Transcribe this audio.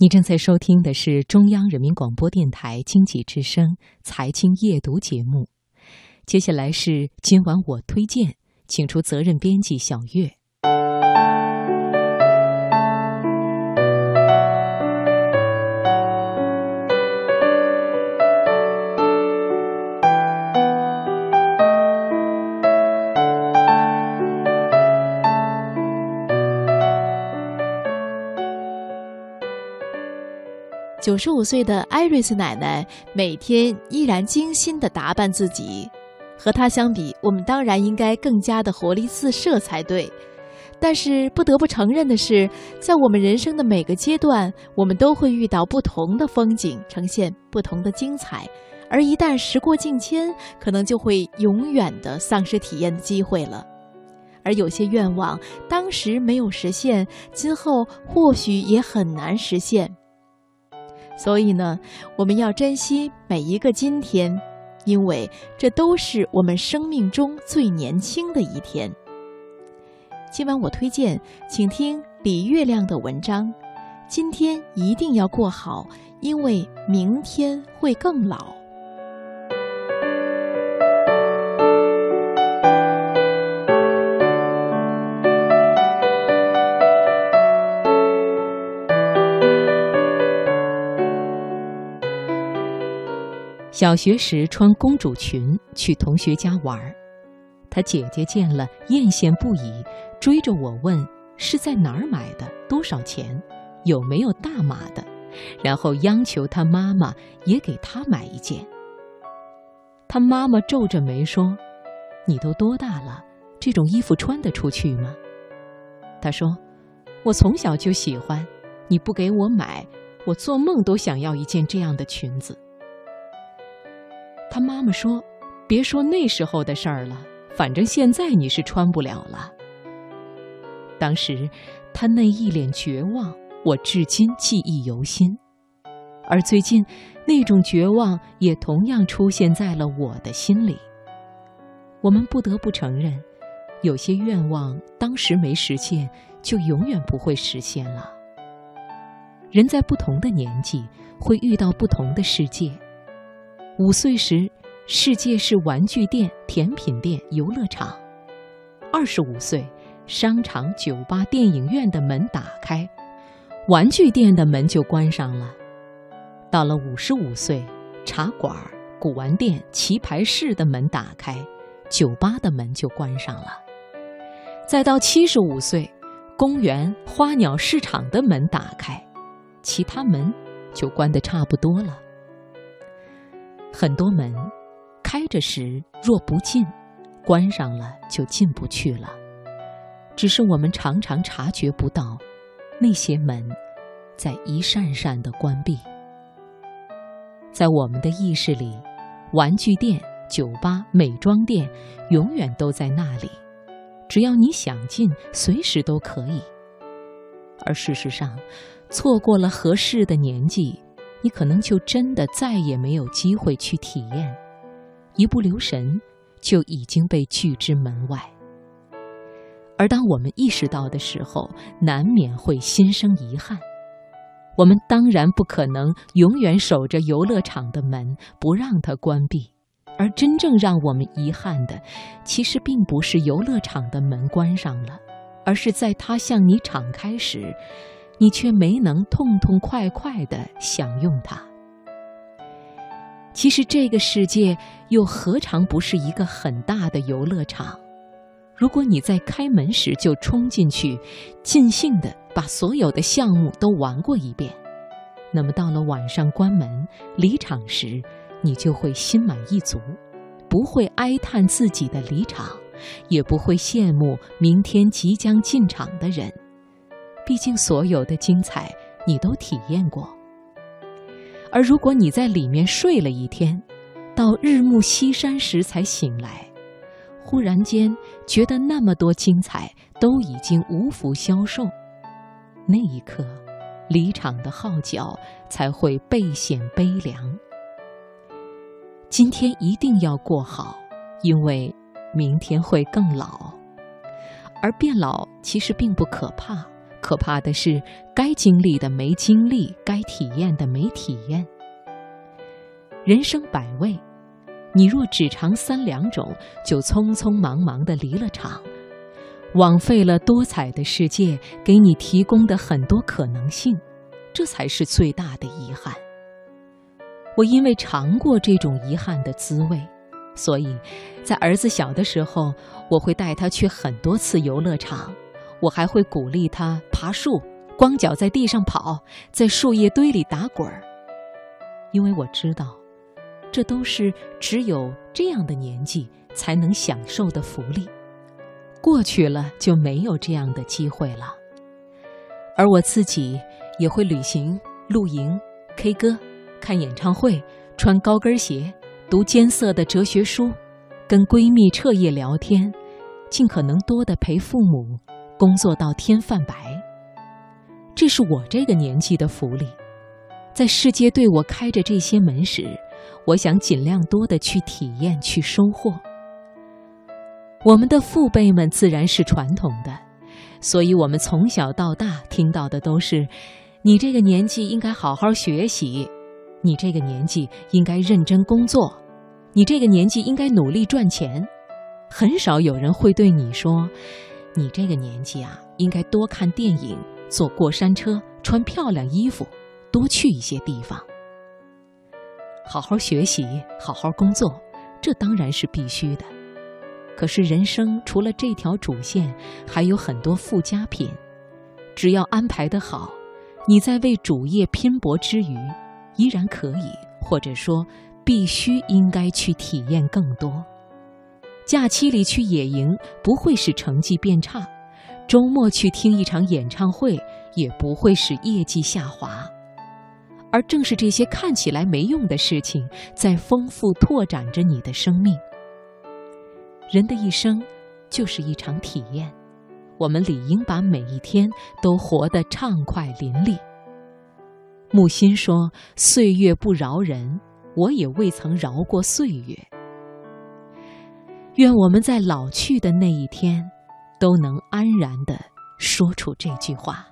你正在收听的是中央人民广播电台经济之声财经夜读节目。接下来是今晚我推荐，请出责任编辑小月。九十五岁的艾瑞斯奶奶每天依然精心地打扮自己，和她相比，我们当然应该更加的活力四射才对。但是不得不承认的是，在我们人生的每个阶段，我们都会遇到不同的风景，呈现不同的精彩。而一旦时过境迁，可能就会永远的丧失体验的机会了。而有些愿望当时没有实现，今后或许也很难实现。所以呢，我们要珍惜每一个今天，因为这都是我们生命中最年轻的一天。今晚我推荐，请听李月亮的文章。今天一定要过好，因为明天会更老。小学时穿公主裙去同学家玩他，姐姐见了艳羡不已，追着我问是在哪儿买的，多少钱，有没有大码的，然后央求她妈妈也给她买一件。她妈妈皱着眉说：“你都多大了，这种衣服穿得出去吗？”她说：“我从小就喜欢，你不给我买，我做梦都想要一件这样的裙子。”他妈妈说：“别说那时候的事儿了，反正现在你是穿不了了。”当时他那一脸绝望，我至今记忆犹新。而最近，那种绝望也同样出现在了我的心里。我们不得不承认，有些愿望当时没实现，就永远不会实现了。人在不同的年纪，会遇到不同的世界。五岁时，世界是玩具店、甜品店、游乐场；二十五岁，商场、酒吧、电影院的门打开，玩具店的门就关上了；到了五十五岁，茶馆、古玩店、棋牌室的门打开，酒吧的门就关上了；再到七十五岁，公园、花鸟市场的门打开，其他门就关得差不多了。很多门开着时若不进，关上了就进不去了。只是我们常常察觉不到，那些门在一扇扇的关闭。在我们的意识里，玩具店、酒吧、美妆店永远都在那里，只要你想进，随时都可以。而事实上，错过了合适的年纪。你可能就真的再也没有机会去体验，一不留神就已经被拒之门外。而当我们意识到的时候，难免会心生遗憾。我们当然不可能永远守着游乐场的门不让它关闭，而真正让我们遗憾的，其实并不是游乐场的门关上了，而是在它向你敞开时。你却没能痛痛快快地享用它。其实这个世界又何尝不是一个很大的游乐场？如果你在开门时就冲进去，尽兴地把所有的项目都玩过一遍，那么到了晚上关门离场时，你就会心满意足，不会哀叹自己的离场，也不会羡慕明天即将进场的人。毕竟，所有的精彩你都体验过。而如果你在里面睡了一天，到日暮西山时才醒来，忽然间觉得那么多精彩都已经无福消受，那一刻，离场的号角才会倍显悲凉。今天一定要过好，因为明天会更老。而变老其实并不可怕。可怕的是，该经历的没经历，该体验的没体验。人生百味，你若只尝三两种，就匆匆忙忙的离了场，枉费了多彩的世界给你提供的很多可能性，这才是最大的遗憾。我因为尝过这种遗憾的滋味，所以在儿子小的时候，我会带他去很多次游乐场，我还会鼓励他爬树，光脚在地上跑，在树叶堆里打滚儿，因为我知道。这都是只有这样的年纪才能享受的福利，过去了就没有这样的机会了。而我自己也会旅行、露营、K 歌、看演唱会、穿高跟鞋、读艰涩的哲学书、跟闺蜜彻夜聊天，尽可能多的陪父母，工作到天泛白。这是我这个年纪的福利，在世界对我开着这些门时。我想尽量多的去体验，去收获。我们的父辈们自然是传统的，所以我们从小到大听到的都是：你这个年纪应该好好学习，你这个年纪应该认真工作，你这个年纪应该努力赚钱。很少有人会对你说：你这个年纪啊，应该多看电影，坐过山车，穿漂亮衣服，多去一些地方。好好学习，好好工作，这当然是必须的。可是人生除了这条主线，还有很多附加品。只要安排得好，你在为主业拼搏之余，依然可以，或者说必须应该去体验更多。假期里去野营不会使成绩变差，周末去听一场演唱会也不会使业绩下滑。而正是这些看起来没用的事情，在丰富拓展着你的生命。人的一生就是一场体验，我们理应把每一天都活得畅快淋漓。木心说：“岁月不饶人，我也未曾饶过岁月。”愿我们在老去的那一天，都能安然地说出这句话。